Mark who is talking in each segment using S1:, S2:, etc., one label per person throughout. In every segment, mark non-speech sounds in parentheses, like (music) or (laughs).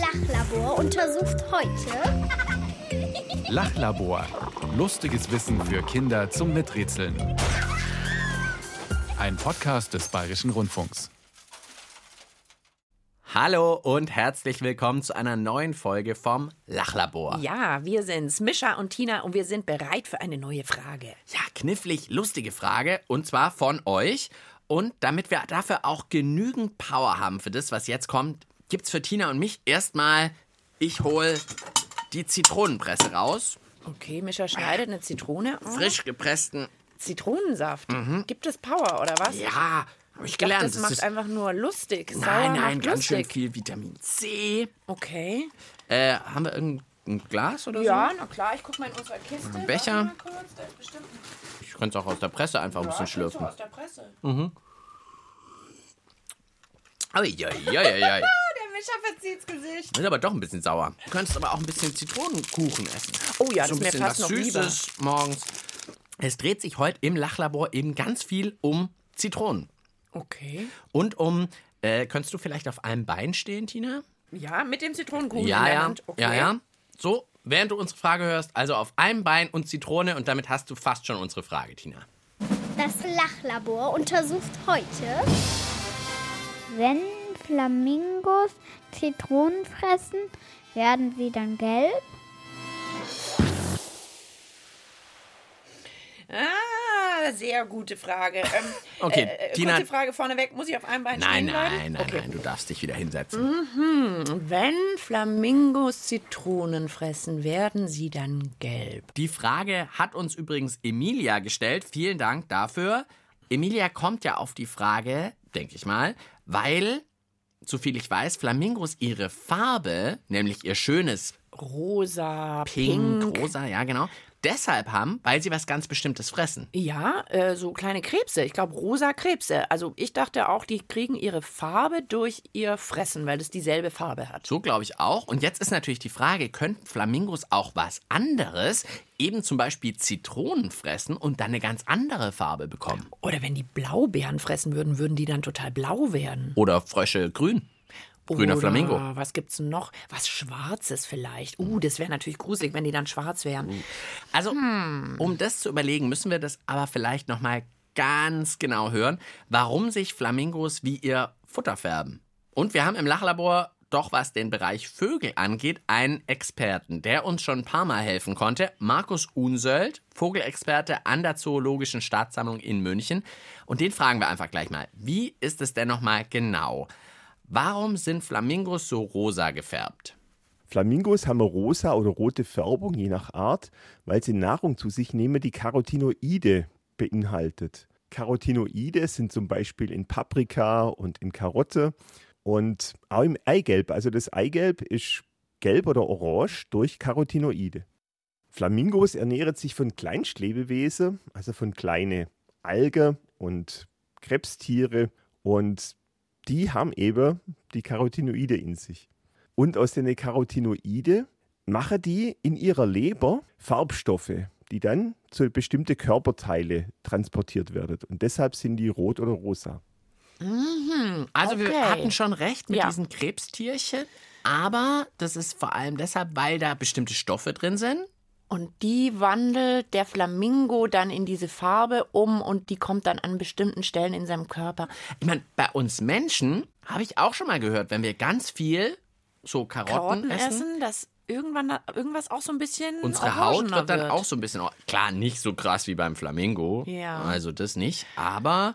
S1: Lachlabor untersucht heute
S2: Lachlabor. Lustiges Wissen für Kinder zum Miträtseln. Ein Podcast des Bayerischen Rundfunks.
S3: Hallo und herzlich willkommen zu einer neuen Folge vom Lachlabor.
S4: Ja, wir sind's, Mischa und Tina, und wir sind bereit für eine neue Frage.
S3: Ja, knifflig, lustige Frage und zwar von euch. Und damit wir dafür auch genügend Power haben für das, was jetzt kommt, gibt's für Tina und mich erstmal, ich hol die Zitronenpresse raus.
S4: Okay, Mischa schneidet eine Zitrone auf.
S3: Frisch gepressten.
S4: Zitronensaft. Gibt es Power oder was?
S3: Ja, habe ich
S4: Ich dachte,
S3: gelernt.
S4: das macht einfach nur lustig. Sauer
S3: nein, nein,
S4: macht
S3: ganz schön
S4: lustig.
S3: viel Vitamin C.
S4: Okay.
S3: Äh, haben wir irgendein Glas oder
S4: Ja, na klar, ich guck mal in unserer Kiste.
S3: Ein Becher.
S4: Kurz,
S3: so? Ich könnte es auch aus der Presse einfach ein bisschen
S4: Ja, so
S3: schlürfen.
S4: aus der Presse.
S3: Uiuiuiui.
S4: Der Mischa verzieht's Gesicht.
S3: Ist aber doch ein bisschen sauer. Du könntest aber auch ein bisschen Zitronenkuchen essen.
S4: Oh ja,
S3: so ein
S4: das ist
S3: bisschen
S4: mir fast
S3: was
S4: noch lieber.
S3: Süßes morgens. Es dreht sich heute im Lachlabor eben ganz viel um Zitronen.
S4: Okay.
S3: Und um, äh, könntest du vielleicht auf einem Bein stehen, Tina?
S4: Ja, mit dem Zitronenkuchen
S3: ja, ja.
S4: Okay.
S3: Ja, ja. So, während du unsere Frage hörst, also auf einem Bein und Zitrone und damit hast du fast schon unsere Frage, Tina.
S1: Das Lachlabor untersucht heute
S5: Wenn Flamingos Zitronen fressen, werden sie dann gelb?
S4: Ah, sehr gute Frage. Ähm, (laughs)
S3: Okay,
S4: äh,
S3: Tina-
S4: Kurze Frage vorneweg. Muss ich auf einem Bein
S3: Nein,
S4: stehen bleiben?
S3: nein, nein,
S4: okay.
S3: nein, du darfst dich wieder hinsetzen.
S4: Wenn Flamingos Zitronen fressen, werden sie dann gelb.
S3: Die Frage hat uns übrigens Emilia gestellt. Vielen Dank dafür. Emilia kommt ja auf die Frage, denke ich mal, weil, so viel. Ich weiß, Flamingos ihre Farbe, nämlich ihr schönes
S4: Rosa,
S3: Pink,
S4: Pink.
S3: rosa, ja genau, deshalb haben, weil sie was ganz Bestimmtes fressen.
S4: Ja, äh, so kleine Krebse. Ich glaube, rosa Krebse. Also ich dachte auch, die kriegen ihre Farbe durch ihr Fressen, weil das dieselbe Farbe hat.
S3: So glaube ich auch. Und jetzt ist natürlich die Frage, könnten Flamingos auch was anderes, eben zum Beispiel Zitronen fressen und dann eine ganz andere Farbe bekommen?
S4: Oder wenn die Blaubeeren fressen würden, würden die dann total blau werden.
S3: Oder Frösche grün? Grüner
S4: Oder
S3: Flamingo.
S4: Was gibt's noch? Was Schwarzes vielleicht. Uh, das wäre natürlich gruselig, wenn die dann schwarz wären.
S3: Also,
S4: Hm.
S3: um das zu überlegen, müssen wir das aber vielleicht nochmal ganz genau hören, warum sich Flamingos wie ihr Futter färben. Und wir haben im Lachlabor doch, was den Bereich Vögel angeht, einen Experten, der uns schon ein paar Mal helfen konnte. Markus Unsöld, Vogelexperte an der Zoologischen Staatssammlung in München. Und den fragen wir einfach gleich mal. Wie ist es denn nochmal genau? Warum sind Flamingos so rosa gefärbt?
S6: Flamingos haben rosa oder rote Färbung, je nach Art, weil sie Nahrung zu sich nehmen, die Carotinoide beinhaltet. Carotinoide sind zum Beispiel in Paprika und in Karotte und auch im Eigelb. Also das Eigelb ist gelb oder orange durch Carotinoide. Flamingos ernähren sich von Kleinstlebewesen, also von kleinen Algen und Krebstiere und die haben eben die Carotinoide in sich. Und aus den Carotinoide machen die in ihrer Leber Farbstoffe, die dann zu bestimmten Körperteile transportiert werden. Und deshalb sind die rot oder rosa.
S3: Also wir
S4: Okay.
S3: hatten schon recht mit
S4: Ja.
S3: diesen Krebstierchen, aber das ist vor allem deshalb, weil da bestimmte Stoffe drin sind.
S4: Und die wandelt der Flamingo dann in diese Farbe um und die kommt dann an bestimmten Stellen in seinem Körper.
S3: Ich meine, bei uns Menschen habe ich auch schon mal gehört, wenn wir ganz viel so Karotten,
S4: Karotten
S3: essen,
S4: essen, dass irgendwann da, irgendwas auch so ein bisschen
S3: unsere Haut wird dann
S4: wird.
S3: auch so ein bisschen, klar, nicht so krass wie beim Flamingo,
S4: Ja.
S3: also das nicht, aber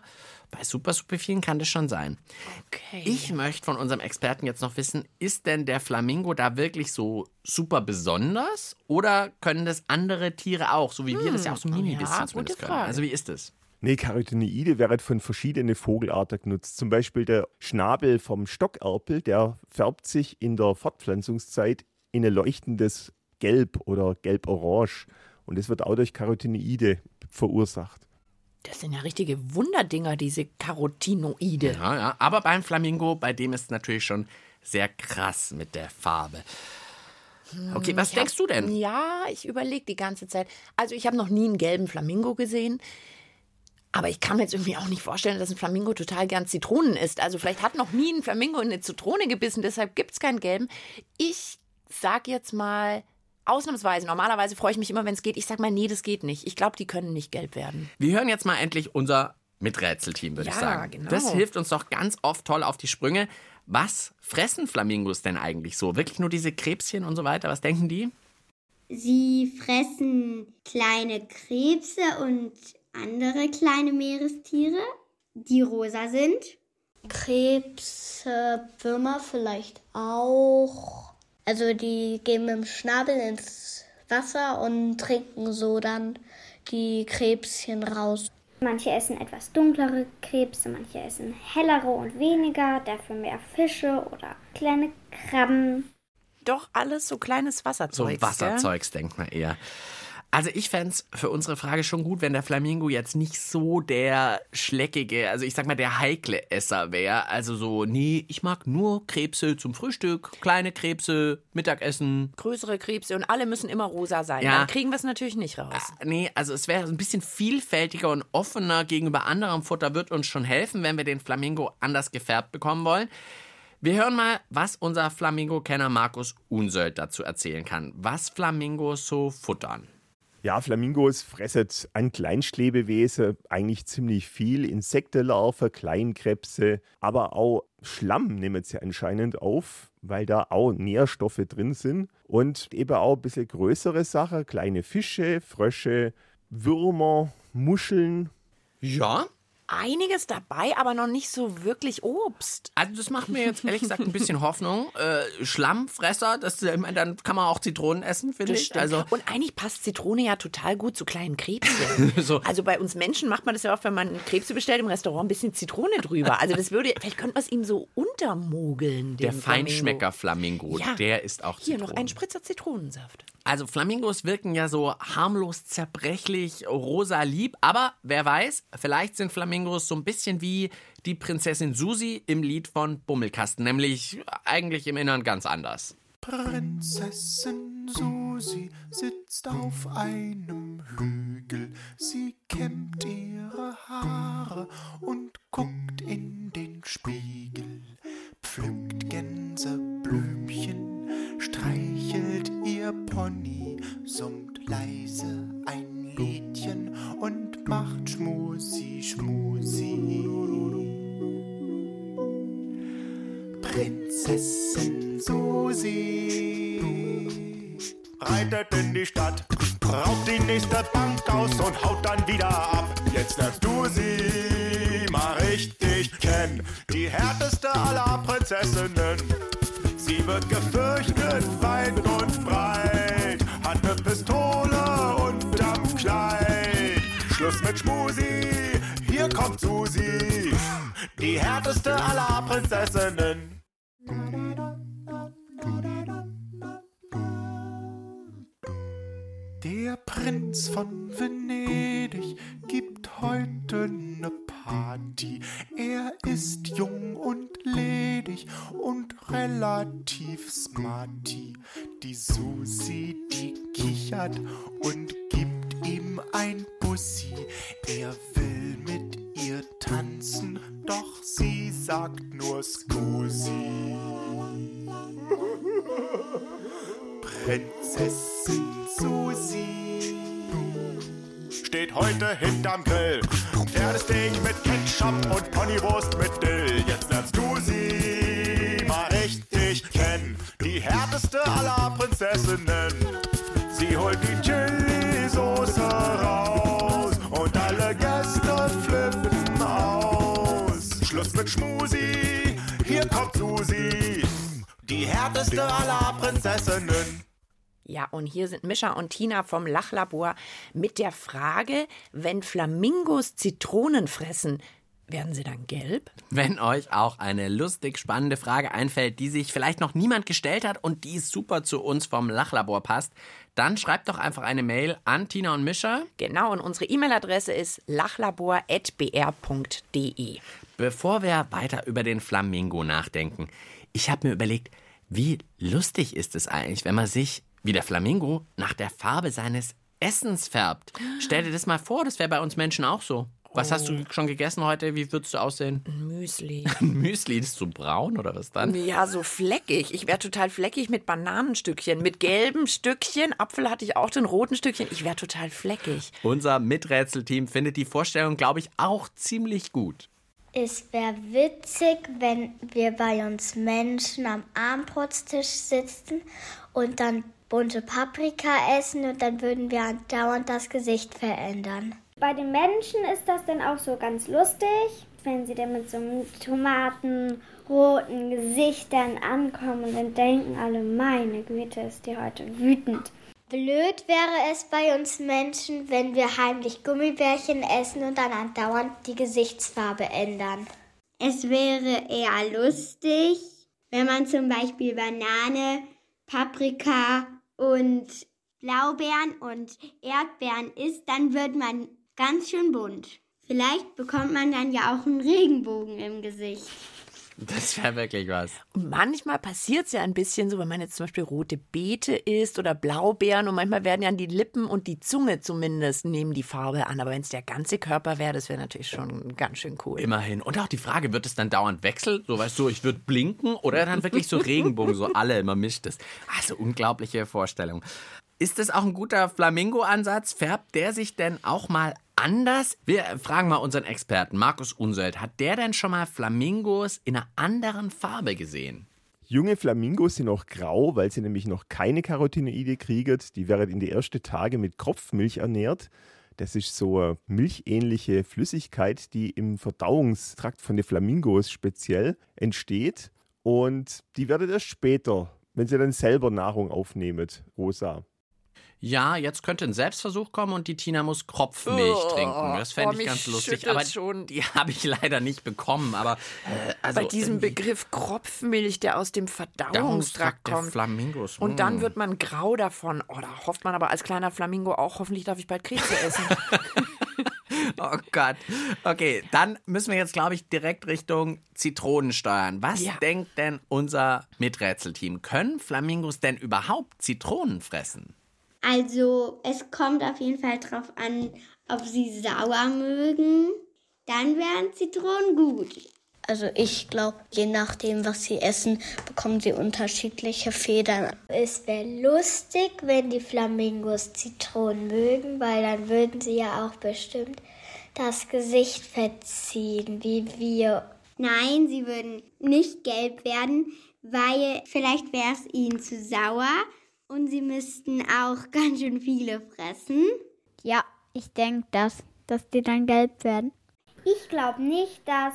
S3: bei super, super vielen kann das schon sein.
S4: Okay.
S3: Ich möchte von unserem Experten jetzt noch wissen, ist denn der Flamingo da wirklich so super besonders oder können das andere Tiere auch, so wie wir das ja auch so mini
S4: ja,
S3: bisschen
S4: gute
S3: zumindest können?
S4: Frage.
S3: Also wie ist es?
S6: Nee, Carotinoide werden von verschiedenen Vogelarten genutzt. Zum Beispiel der Schnabel vom Stockerpel, der färbt sich in der Fortpflanzungszeit in ein leuchtendes Gelb oder Gelb-Orange. Und das wird auch durch Carotinoide verursacht.
S4: Das sind ja richtige Wunderdinger, diese Carotinoide.
S3: Ja, ja. Aber beim Flamingo, bei dem ist es natürlich schon sehr krass mit der Farbe. Okay, was denkst du denn?
S4: Ja, ich überlege die ganze Zeit. Also ich habe noch nie einen gelben Flamingo gesehen. Aber ich kann mir jetzt irgendwie auch nicht vorstellen, dass ein Flamingo total gern Zitronen isst. Also vielleicht hat noch nie ein Flamingo in eine Zitrone gebissen, deshalb gibt es keinen gelben. Ich sag jetzt mal ausnahmsweise, normalerweise freue ich mich immer, wenn es geht. Ich sag mal, nee, das geht nicht. Ich glaube, die können nicht gelb werden.
S3: Wir hören jetzt mal endlich unser Miträtselteam, würde
S4: Ja,
S3: ich sagen.
S4: genau.
S3: Das hilft uns doch ganz oft toll auf die Sprünge. Was fressen Flamingos denn eigentlich so? Wirklich nur diese Krebschen und so weiter? Was denken die?
S7: Sie fressen kleine Krebse und andere kleine Meerestiere, die rosa sind.
S1: Krebse, Würmer vielleicht auch. Also die gehen mit dem Schnabel ins Wasser und trinken so dann die Krebschen raus.
S7: Manche essen etwas dunklere Krebse, manche essen hellere und weniger, dafür mehr Fische oder kleine Krabben.
S4: Doch alles so kleines
S3: So
S4: Wasserzeug.
S3: Wasserzeugs, denkt man eher. Also ich fände es für unsere Frage schon gut, wenn der Flamingo jetzt nicht so der schleckige, also ich sag mal der heikle Esser wäre. Also so, nee, ich mag nur Krebse zum Frühstück, kleine Krebse, Mittagessen.
S4: Größere Krebse und alle müssen immer rosa sein.
S3: Ja.
S4: Dann kriegen wir es natürlich nicht raus.
S3: Nee, also es wäre ein bisschen vielfältiger und offener gegenüber anderem Futter, wird uns schon helfen, wenn wir den Flamingo anders gefärbt bekommen wollen. Wir hören mal, was unser Flamingo-Kenner Markus Unsöld dazu erzählen kann, was Flamingos so futtern.
S6: Ja, Flamingos fressen an Kleinstlebewesen eigentlich ziemlich viel. Insektenlarven, Kleinkrebse, aber auch Schlamm nehmen sie anscheinend auf, weil da auch Nährstoffe drin sind. Und eben auch ein bisschen größere Sachen, kleine Fische, Frösche, Würmer, Muscheln.
S3: Ja,
S4: Einiges dabei, aber noch nicht so wirklich Obst.
S3: also das macht mir jetzt ehrlich gesagt ein bisschen Hoffnung. (laughs) Äh, Schlammfresser, das, meine, dann kann man auch Zitronen essen, finde ich.
S4: stimmt.
S3: Also
S4: und eigentlich passt Zitrone ja total gut zu kleinen Krebschen. (laughs)
S3: So.
S4: Also bei uns Menschen macht man das ja oft, wenn man Krebse bestellt im Restaurant, ein bisschen Zitrone drüber. Also das würde, vielleicht könnte man es ihm so untermogeln.
S3: der Feinschmecker Flamingo,
S4: Ja.
S3: der ist auch
S4: Hier noch
S3: Zitronen.
S4: ein Spritzer Zitronensaft.
S3: Also Flamingos wirken ja so harmlos zerbrechlich, rosa lieb, aber wer weiß, vielleicht sind Flamingos so ein bisschen wie die Prinzessin Susi im Lied von Bummelkasten, nämlich eigentlich im Innern ganz anders.
S8: Prinzessin Susi sitzt auf einem Hügel. Sie kämmt ihre Haare und guckt in den Spiegel. Pflückt Gänseblümchen, streichelt ihr Pony, summt leise ein Liedchen und macht Schmusi, Schmusi. Prinzessin Susi reitet in die Stadt, raubt die nächste Bank aus und haut dann wieder ab. Jetzt lernst du sie mal richtig kennen, die härteste aller Prinzessinnen. Wird gefürchtet weit und breit, hat ne Pistole unterm Kleid. Schluss mit Schmusi, hier kommt Susi, die härteste aller Prinzessinnen. Der Prinz von Venedig gibt heute ne Party. Er ist jung relativ smarty. Die Susi, die kichert und gibt ihm ein holt die Chili-Soße raus und alle Gäste flippen aus. Schluss mit Schmusi, hier kommt Susi. Die härteste aller Prinzessinnen.
S4: Ja, und hier sind Mischa und Tina vom Lachlabor mit der Frage, wenn Flamingos Zitronen fressen, werden sie dann gelb?
S3: Wenn euch auch eine lustig spannende Frage einfällt, die sich vielleicht noch niemand gestellt hat und die super zu uns vom Lachlabor passt, dann schreibt doch einfach eine Mail an Tina und Mischa.
S4: Genau, und unsere E-Mail-Adresse ist lachlabor.br.de.
S3: Bevor wir weiter über den Flamingo nachdenken, ich habe mir überlegt, wie lustig ist es eigentlich, wenn man sich wie der Flamingo nach der Farbe seines Essens färbt. Stell dir das mal vor, das wäre bei uns Menschen auch so. Was hast du schon gegessen heute? Wie würdest du aussehen?
S4: Müsli. (laughs)
S3: Ein Müsli, ist so braun oder was dann?
S4: Ja, so fleckig. Ich wäre total fleckig mit Bananenstückchen, mit gelben Stückchen. Apfel hatte ich auch, den roten Stückchen. Ich wäre total fleckig.
S3: Unser Miträtselteam findet die Vorstellung, glaube ich, auch ziemlich gut.
S1: Es wäre witzig, wenn wir bei uns Menschen am Armbrotstisch sitzen und dann bunte Paprika essen und dann würden wir andauernd das Gesicht verändern.
S7: Bei den Menschen ist das dann auch so ganz lustig, wenn sie dann mit so einem tomatenroten Gesichtern ankommen und dann denken alle, meine Güte, ist die heute wütend.
S1: Blöd wäre es bei uns Menschen, wenn wir heimlich Gummibärchen essen und dann andauernd die Gesichtsfarbe ändern.
S9: Es wäre eher lustig, wenn man zum Beispiel Banane, Paprika und Blaubeeren und Erdbeeren isst, dann wird man ganz schön bunt. Vielleicht bekommt man dann ja auch einen Regenbogen im Gesicht.
S3: Das wäre wirklich was.
S4: Und manchmal passiert es ja ein bisschen so, wenn man jetzt zum Beispiel rote Beete isst oder Blaubeeren und manchmal werden ja die Lippen und die Zunge zumindest nehmen die Farbe an. Aber wenn es der ganze Körper wäre, das wäre natürlich schon ganz schön cool.
S3: Immerhin. Und auch die Frage, wird es dann dauernd wechseln? So, weißt du, ich würde blinken oder dann wirklich so Regenbogen, so alle immer mischt es. Also unglaubliche Vorstellung. Ist das auch ein guter Flamingo-Ansatz? Färbt der sich denn auch mal anders? Wir fragen mal unseren Experten, Markus Unselt. Hat der denn schon mal Flamingos in einer anderen Farbe gesehen?
S6: Junge Flamingos sind noch grau, weil sie nämlich noch keine Carotinoide kriegen. Die werden in die ersten Tage mit Kropfmilch ernährt. Das ist so eine milchähnliche Flüssigkeit, die im Verdauungstrakt von den Flamingos speziell entsteht. Und die werden erst später, wenn sie dann selber Nahrung aufnehmen, rosa.
S3: Ja, jetzt könnte ein Selbstversuch kommen und die Tina muss Kropfmilch
S4: Oh,
S3: trinken. Das fände
S4: oh,
S3: ich ganz lustig. Aber
S4: schon.
S3: die (laughs) habe ich leider nicht bekommen. Aber äh, also
S4: Bei diesem Begriff Kropfmilch, der aus dem Verdauungstrakt kommt.
S3: Flamingos.
S4: Und dann
S3: mm.
S4: wird man grau davon. Oh, da hofft man aber als kleiner Flamingo auch, hoffentlich darf ich bald Krebse essen. (laughs)
S3: Oh Gott. Okay, dann müssen wir jetzt, glaube ich, direkt Richtung Zitronen steuern. Was
S4: Ja.
S3: denkt denn unser Miträtselteam? Können Flamingos denn überhaupt Zitronen fressen?
S9: Also, es kommt auf jeden Fall drauf an, ob sie sauer mögen. Dann wären Zitronen gut.
S1: Also ich glaube, je nachdem, was sie essen, bekommen sie unterschiedliche Federn. Es wäre lustig, wenn die Flamingos Zitronen mögen, weil dann würden sie ja auch bestimmt das Gesicht verziehen, wie wir.
S9: Nein, sie würden nicht gelb werden, weil vielleicht wäre es ihnen zu sauer und sie müssten auch (laughs) ganz schön viele fressen.
S5: Ja, ich denke das, dass die dann gelb werden.
S7: Ich glaube nicht, dass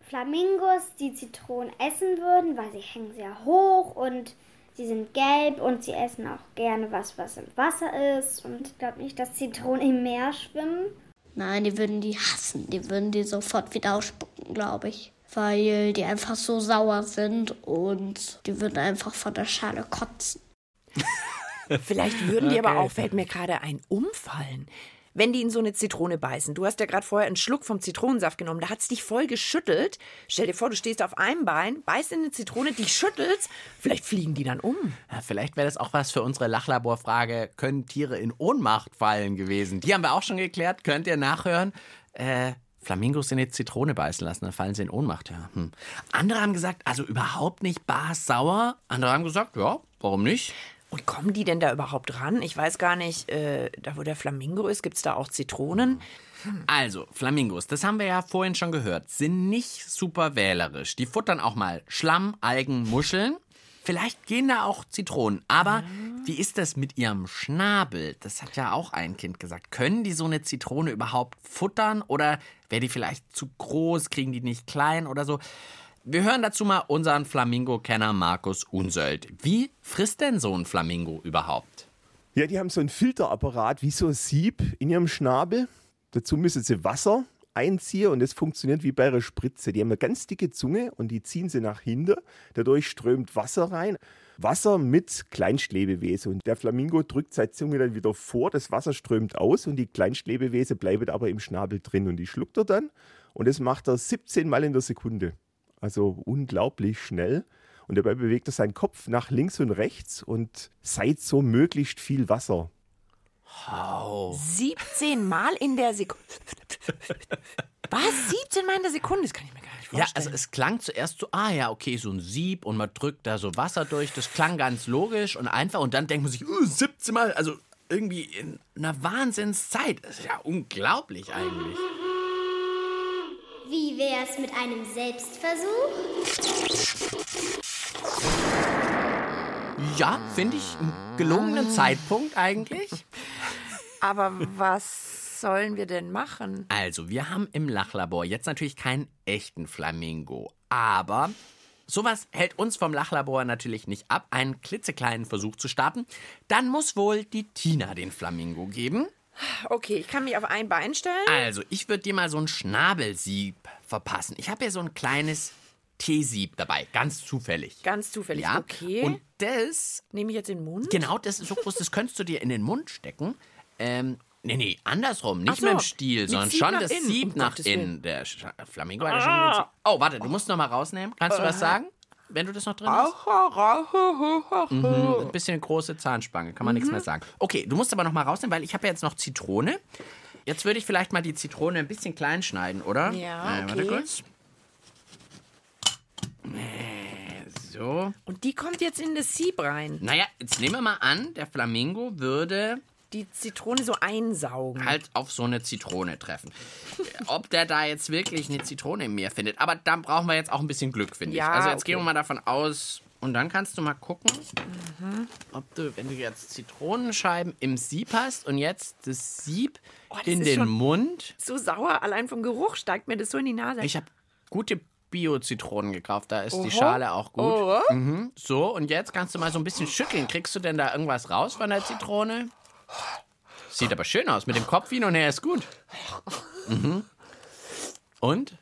S7: Flamingos die Zitronen essen würden, weil sie hängen sehr hoch und sie sind gelb und sie essen auch gerne was, was im Wasser ist. Und ich glaube nicht, dass Zitronen im Meer schwimmen.
S1: Nein, die würden die hassen. Die würden die sofort wieder ausspucken, glaube ich. Weil die einfach so sauer sind und die würden einfach von der Schale kotzen.
S4: Vielleicht würden die aber
S3: Okay.
S4: auch, fällt mir gerade ein, umfallen. Wenn die in so eine Zitrone beißen. Du hast ja gerade vorher einen Schluck vom Zitronensaft genommen. Da hat es dich voll geschüttelt. Stell dir vor, du stehst auf einem Bein, beißt in eine Zitrone, dich schüttelst. Vielleicht fliegen die dann um.
S3: Ja, vielleicht wäre das auch was für unsere Lachlaborfrage, können Tiere in Ohnmacht fallen gewesen? Die haben wir auch schon geklärt, könnt ihr nachhören. Äh, Flamingos in die Zitrone beißen lassen, dann fallen sie in Ohnmacht. Ja. Hm. Andere haben gesagt, also überhaupt nicht barsauer. Andere haben gesagt, ja, warum nicht?
S4: Und kommen die denn da überhaupt ran? Ich weiß gar nicht, äh, da wo der Flamingo ist, gibt es da auch Zitronen?
S3: Also, Flamingos, das haben wir ja vorhin schon gehört, sind nicht super wählerisch. Die futtern auch mal Schlamm, Algen, Muscheln. Vielleicht gehen da auch Zitronen. Aber wie ist das mit ihrem Schnabel? Das hat ja auch ein Kind gesagt. Können die so eine Zitrone überhaupt futtern? Oder wäre die vielleicht zu groß? Kriegen die nicht klein oder so? Wir hören dazu mal unseren Flamingo-Kenner Markus Unsöld. Wie frisst denn so ein Flamingo überhaupt?
S6: Ja, die haben so ein Filterapparat wie so ein Sieb in ihrem Schnabel. Dazu müssen sie Wasser einziehen und das funktioniert wie bei einer Spritze. Die haben eine ganz dicke Zunge und die ziehen sie nach hinten. Dadurch strömt Wasser rein. Wasser mit Kleinstlebewesen. Und der Flamingo drückt seine Zunge dann wieder vor, das Wasser strömt aus und die Kleinstlebewesen bleiben aber im Schnabel drin und die schluckt er dann. Und das macht er 17 Mal in der Sekunde. Also unglaublich schnell. Und dabei bewegt er seinen Kopf nach links und rechts und seit so möglichst viel Wasser.
S3: Oh.
S4: 17 Mal in der Sekunde. (laughs) Was? 17 Mal in der Sekunde? Das kann ich mir gar nicht
S3: Ja,
S4: vorstellen.
S3: also es klang zuerst so, ah ja, okay, so ein Sieb und man drückt da so Wasser durch. Das klang ganz logisch und einfach. Und dann denkt man sich, uh, 17 Mal, also irgendwie in einer Wahnsinnszeit. Das ist ja unglaublich eigentlich.
S1: Wär's mit einem Selbstversuch?
S3: Ja, finde ich einen gelungenen Zeitpunkt eigentlich.
S4: Aber was sollen wir denn machen?
S3: Also, wir haben im Lachlabor jetzt natürlich keinen echten Flamingo, aber sowas hält uns vom Lachlabor natürlich nicht ab, einen klitzekleinen Versuch zu starten. Dann muss wohl die Tina den Flamingo geben.
S4: Okay, ich kann mich auf ein Bein stellen.
S3: Also, ich würde dir mal so ein Schnabelsieb verpassen. Ich habe hier so ein kleines Teesieb dabei, ganz zufällig.
S4: Ganz zufällig.
S3: Ja,
S4: Okay.
S3: und das,
S4: Nehme ich jetzt in den Mund?
S3: genau, das ist so groß, das könntest du dir in den Mund stecken. Ähm, nee, nee, andersrum, nicht
S4: so,
S3: mit dem Stiel, sondern schon das
S4: innen,
S3: Sieb
S4: um
S3: nach innen. Der Flamingo hat ja schon Sieb. Oh, warte, du musst noch mal rausnehmen. Kannst du was sagen, wenn du das noch drin hast? Mhm, ein bisschen große Zahnspange, kann man nichts mehr sagen. Okay, du musst aber noch mal rausnehmen, weil ich habe ja jetzt noch Zitrone. Jetzt würde ich vielleicht mal die Zitrone ein bisschen klein schneiden, oder?
S4: Ja,
S3: Äh, Warte
S4: okay.
S3: kurz. Äh, So.
S4: Und die kommt jetzt in das Sieb rein.
S3: Naja, jetzt nehmen wir mal an, der Flamingo würde
S4: Die Zitrone so einsaugen.
S3: halt auf so eine Zitrone treffen. (laughs) Ob der da jetzt wirklich eine Zitrone im Meer findet. Aber dann brauchen wir jetzt auch ein bisschen Glück, finde ich.
S4: Ja,
S3: Also jetzt
S4: okay.
S3: gehen wir mal davon aus. Und dann kannst du mal gucken, ob du, wenn du jetzt Zitronenscheiben im Sieb hast und jetzt das Sieb
S4: Oh, das
S3: in den Mund.
S4: So sauer, allein vom Geruch steigt mir das so in die Nase.
S3: Ich habe gute Bio-Zitronen gekauft, da ist die
S4: Oho.
S3: Schale auch gut. Mhm. So, und jetzt kannst du mal so ein bisschen schütteln. Kriegst du denn da irgendwas raus von der Zitrone? Sieht aber schön aus. Mit dem Kopf hin und her ist gut. Mhm. Und?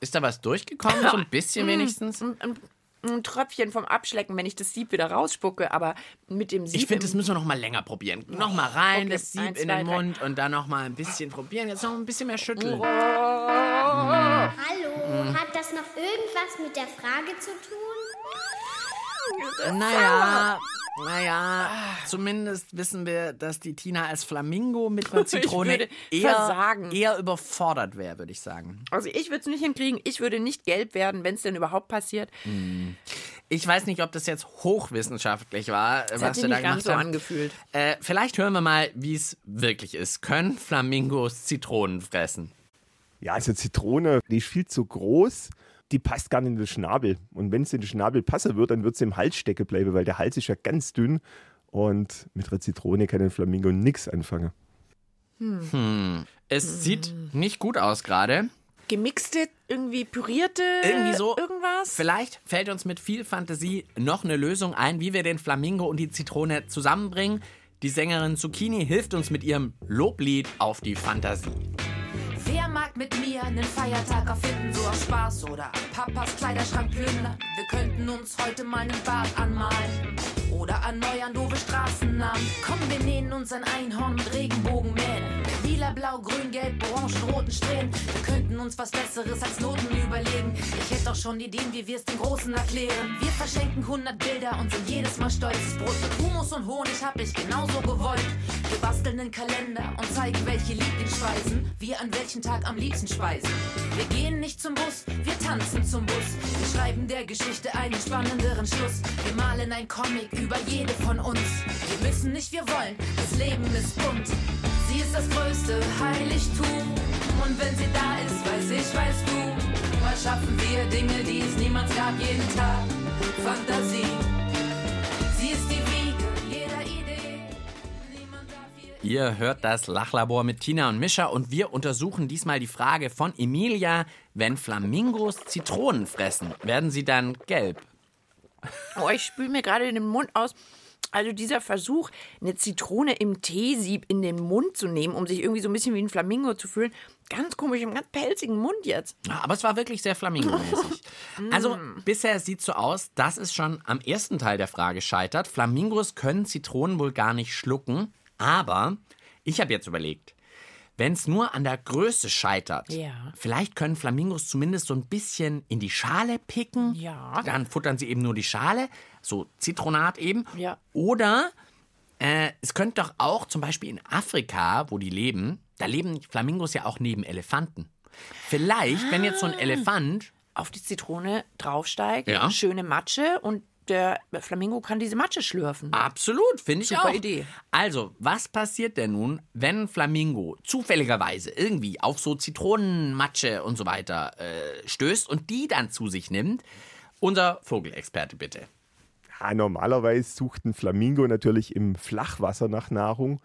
S3: Ist da was durchgekommen? So ein bisschen wenigstens?
S4: ein, ein, ein Tröpfchen vom Abschlecken, wenn ich das Sieb wieder rausspucke, aber mit dem Sieb.
S3: Ich finde, das müssen wir noch mal länger probieren. Noch mal rein,
S4: Okay,
S3: das Sieb
S4: eins,
S3: in
S4: zwei,
S3: den
S4: drei.
S3: Mund und dann noch mal ein bisschen probieren. Jetzt noch ein bisschen mehr schütteln.
S1: Hallo, hat das noch irgendwas mit der Frage zu tun?
S3: Naja, naja, zumindest wissen wir, dass die Tina als Flamingo mit einer (laughs) Zitrone eher,
S4: versagen.
S3: eher überfordert wäre, würde ich sagen.
S4: Also ich würde es nicht hinkriegen. Ich würde nicht gelb werden, wenn es denn überhaupt passiert.
S3: Ich weiß nicht, ob das jetzt hochwissenschaftlich war,
S4: Das
S3: was wir da
S4: nicht ganz
S3: gemacht
S4: so angefühlt.
S3: Äh, vielleicht hören wir mal, wie es wirklich ist. Können Flamingos Zitronen fressen?
S6: Ja, also Zitrone, die ist viel zu groß. Die passt gar nicht in den Schnabel. Und wenn es in den Schnabel passen wird, dann wird sie im Hals stecken bleiben, weil der Hals ist ja ganz dünn. Und mit einer Zitrone kann ein Flamingo nichts anfangen.
S3: Es sieht nicht gut aus gerade.
S4: Gemixte, irgendwie pürierte.
S3: Irgendwie so.
S4: Irgendwas.
S3: Vielleicht fällt uns mit viel Fantasie noch eine Lösung ein, wie wir den Flamingo und die Zitrone zusammenbringen. Die Sängerin Zucchini hilft uns mit ihrem Loblied auf die Fantasie.
S10: Mit mir einen Feiertag erfinden, so aus Spaß oder Papas Kleiderschrank plündern? Wir könnten uns heute mal einen Bart anmalen oder erneuern doofe Straßennamen. Komm, wir nähen uns ein Einhorn mit Regenbogenmähen. Lila, blau, grün, gelb, orange roten Strähnen. Wir könnten uns was Besseres als Noten überlegen. Ich hätte auch schon Ideen, wie wir es den Großen erklären. Wir verschenken 100 Bilder und sind jedes Mal stolz. Brot mit Humus und Honig hab ich genauso gewollt. Wir basteln einen Kalender und zeigen, welche Lieblingsspeisen wir an welchem Tag am liebsten speisen. Wir gehen nicht zum Bus, wir tanzen zum Bus. Wir schreiben der Geschichte einen spannenderen Schluss. Wir malen ein Comic über jede von uns. Wir müssen nicht, wir wollen, das Leben ist bunt. Sie ist das größte Heiligtum. Und wenn sie da ist, weiß ich, weißt du. Mal schaffen wir Dinge, die es niemals gab, jeden Tag. Fantasie. Sie ist die Wiege jeder Idee. Niemand darf ihr
S3: Ihr hört das Lachlabor mit Tina und Mischa und wir untersuchen diesmal die Frage von Emilia, wenn Flamingos Zitronen fressen, werden sie dann gelb?
S4: Oh, ich spüle mir gerade den Mund aus. Also dieser Versuch, eine Zitrone im Teesieb in den Mund zu nehmen, um sich irgendwie so ein bisschen wie ein Flamingo zu fühlen, ganz komisch, im ganz pelzigen Mund jetzt.
S3: Ja, Aber es war wirklich sehr flamingomäßig. (laughs) Also bisher sieht so aus, dass es schon am ersten Teil der Frage scheitert. Flamingos können Zitronen wohl gar nicht schlucken, aber ich habe jetzt überlegt, wenn es nur an der Größe scheitert,
S4: Ja.
S3: vielleicht können Flamingos zumindest so ein bisschen in die Schale picken.
S4: Ja.
S3: Dann futtern sie eben nur die Schale, so Zitronat eben.
S4: Ja.
S3: Oder Äh, es könnte doch auch zum Beispiel in Afrika, wo die leben, da leben Flamingos ja auch neben Elefanten. Vielleicht, wenn jetzt so ein Elefant
S4: Auf die Zitrone draufsteigt,
S3: Ja.
S4: schöne Matsche und der Flamingo kann diese Matsche schlürfen.
S3: Absolut, finde ich
S4: Super
S3: auch.
S4: Idee.
S3: Also, was passiert denn nun, wenn ein Flamingo zufälligerweise irgendwie auf so Zitronenmatsche und so weiter äh, stößt und die dann zu sich nimmt? Unser Vogelexperte bitte.
S6: Ja, normalerweise sucht ein Flamingo natürlich im Flachwasser nach Nahrung.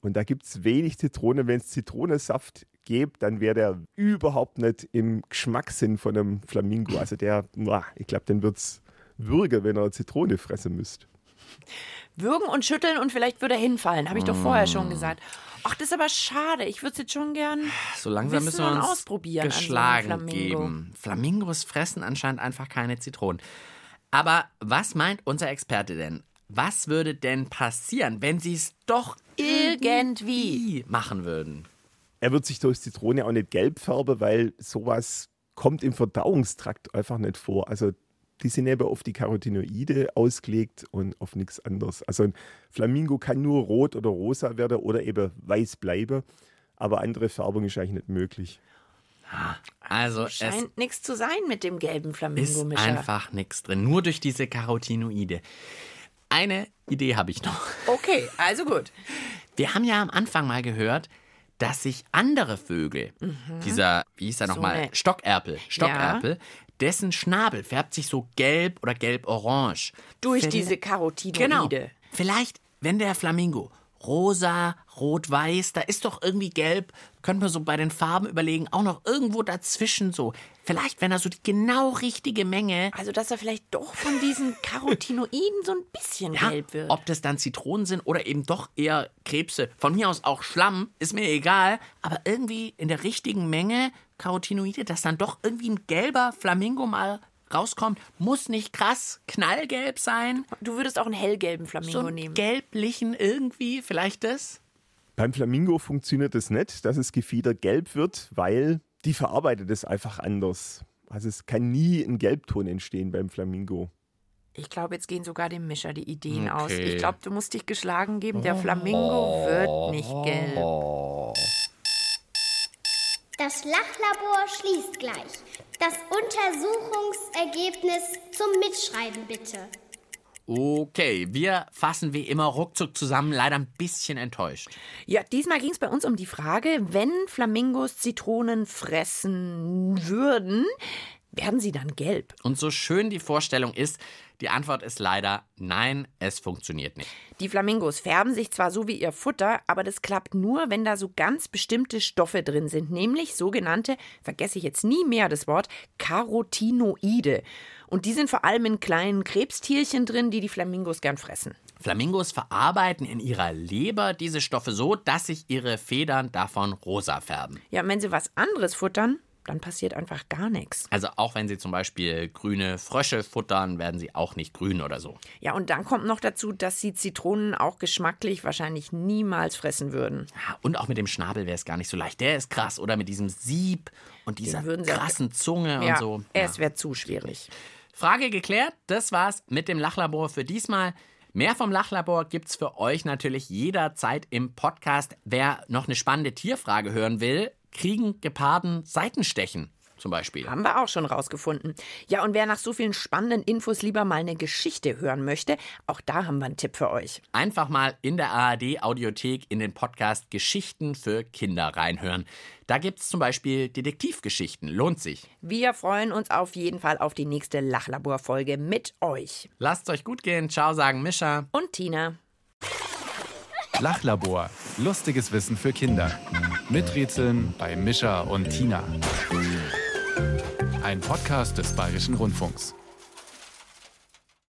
S6: Und da gibt es wenig Zitrone. Wenn es Zitronensaft gibt, dann wäre der überhaupt nicht im Geschmackssinn von einem Flamingo. Also der, ich glaube, dann wird es würger, wenn er Zitrone fressen müsste.
S4: Würgen und schütteln und vielleicht würde er hinfallen, habe ich doch vorher schon gesagt. Ach, das ist aber schade. Ich würde es jetzt schon gern.
S3: So langsam müssen wir
S4: und
S3: uns
S4: ausprobieren an so einem
S3: geschlagen
S4: Flamingo.
S3: geben. Flamingos fressen anscheinend einfach keine Zitronen. Aber was meint unser Experte denn? Was würde denn passieren, wenn sie es doch irgendwie machen würden?
S6: Er wird sich durch Zitrone auch nicht gelb färben, weil sowas kommt im Verdauungstrakt einfach nicht vor. Also die sind eben auf die Carotinoide ausgelegt und auf nichts anderes. Also ein Flamingo kann nur rot oder rosa werden oder eben weiß bleiben, aber andere Färbung ist eigentlich nicht möglich.
S3: Also es
S4: Scheint nichts zu sein mit dem gelben
S3: ist
S4: Flamingo-Mischer.
S3: einfach nichts drin, nur durch diese Carotinoide. Eine Idee habe ich noch.
S4: Okay, also gut.
S3: Wir haben ja am Anfang mal gehört, dass sich andere Vögel, dieser, wie hieß er nochmal,
S4: eine-
S3: Stockerpel, Stockerpel, dessen Schnabel färbt sich so gelb oder gelb-orange.
S4: Durch
S3: Vielleicht-
S4: diese Carotinoide.
S3: Genau. Vielleicht, wenn der Flamingo rosa, rot-weiß, da ist doch irgendwie gelb, könnte man so bei den Farben überlegen, auch noch irgendwo dazwischen so. Vielleicht, wenn er so die genau richtige Menge
S4: Also, dass er vielleicht doch von diesen (laughs) Carotinoiden so ein bisschen
S3: ja,
S4: gelb wird.
S3: ob das dann Zitronen sind oder eben doch eher Krebse. Von mir aus auch Schlamm, ist mir egal. Aber irgendwie in der richtigen Menge Carotinoide, dass dann doch irgendwie ein gelber Flamingo mal rauskommt, muss nicht krass knallgelb sein.
S4: Du würdest auch einen hellgelben Flamingo
S3: So einen
S4: nehmen.
S3: gelblichen irgendwie, vielleicht das?
S6: Beim Flamingo funktioniert es nicht, dass das Gefieder gelb wird, weil die verarbeitet es einfach anders. Also es kann nie ein Gelbton entstehen beim Flamingo.
S4: Ich glaube, jetzt gehen sogar dem Mischer die Ideen aus.
S3: Okay.
S4: Ich glaube, du musst dich geschlagen geben. Der Flamingo wird nicht gelb.
S7: Das Lachlabor schließt gleich. Das Untersuchungsergebnis zum Mitschreiben bitte.
S3: Okay, wir fassen wie immer ruckzuck zusammen, leider ein bisschen enttäuscht.
S4: Ja, diesmal ging es bei uns um die Frage, wenn Flamingos Zitronen fressen würden, werden sie dann gelb?
S3: Und so schön die Vorstellung ist, die Antwort ist leider nein, es funktioniert nicht.
S4: Die Flamingos färben sich zwar so wie ihr Futter, aber das klappt nur, wenn da so ganz bestimmte Stoffe drin sind, nämlich sogenannte, vergesse ich jetzt nie mehr das Wort, Carotinoide. Und die sind vor allem in kleinen Krebstierchen drin, die die Flamingos gern fressen.
S3: Flamingos verarbeiten in ihrer Leber diese Stoffe so, dass sich ihre Federn davon rosa färben.
S4: Ja, und wenn sie was anderes futtern, dann passiert einfach gar nichts.
S3: Also auch wenn sie zum Beispiel grüne Frösche futtern, werden sie auch nicht grün oder so.
S4: Ja, und dann kommt noch dazu, dass sie Zitronen auch geschmacklich wahrscheinlich niemals fressen würden.
S3: Ja, Und auch mit dem Schnabel wäre es gar nicht so leicht. Der ist krass. Oder mit diesem Sieb und dieser
S4: würden sie auch-
S3: krassen Zunge
S4: ja,
S3: und so.
S4: es wäre zu schwierig.
S3: Frage geklärt. Das war's mit dem Lachlabor für diesmal. Mehr vom Lachlabor gibt's für euch natürlich jederzeit im Podcast. Wer noch eine spannende Tierfrage hören will, kriegen Geparden Seitenstechen zum Beispiel.
S4: Haben wir auch schon rausgefunden. Ja, und wer nach so vielen spannenden Infos lieber mal eine Geschichte hören möchte, auch da haben wir einen Tipp für euch.
S3: Einfach mal in der ARD Audiothek in den Podcast Geschichten für Kinder reinhören. Da gibt's zum Beispiel Detektivgeschichten. Lohnt sich.
S4: Wir freuen uns auf jeden Fall auf die nächste Lachlabor-Folge mit euch.
S3: Lasst euch gut gehen. Ciao, sagen Mischa.
S4: Und Tina.
S2: Lachlabor. Lustiges Wissen für Kinder. Miträtseln bei Mischa und Tina. Ein Podcast des Bayerischen Rundfunks.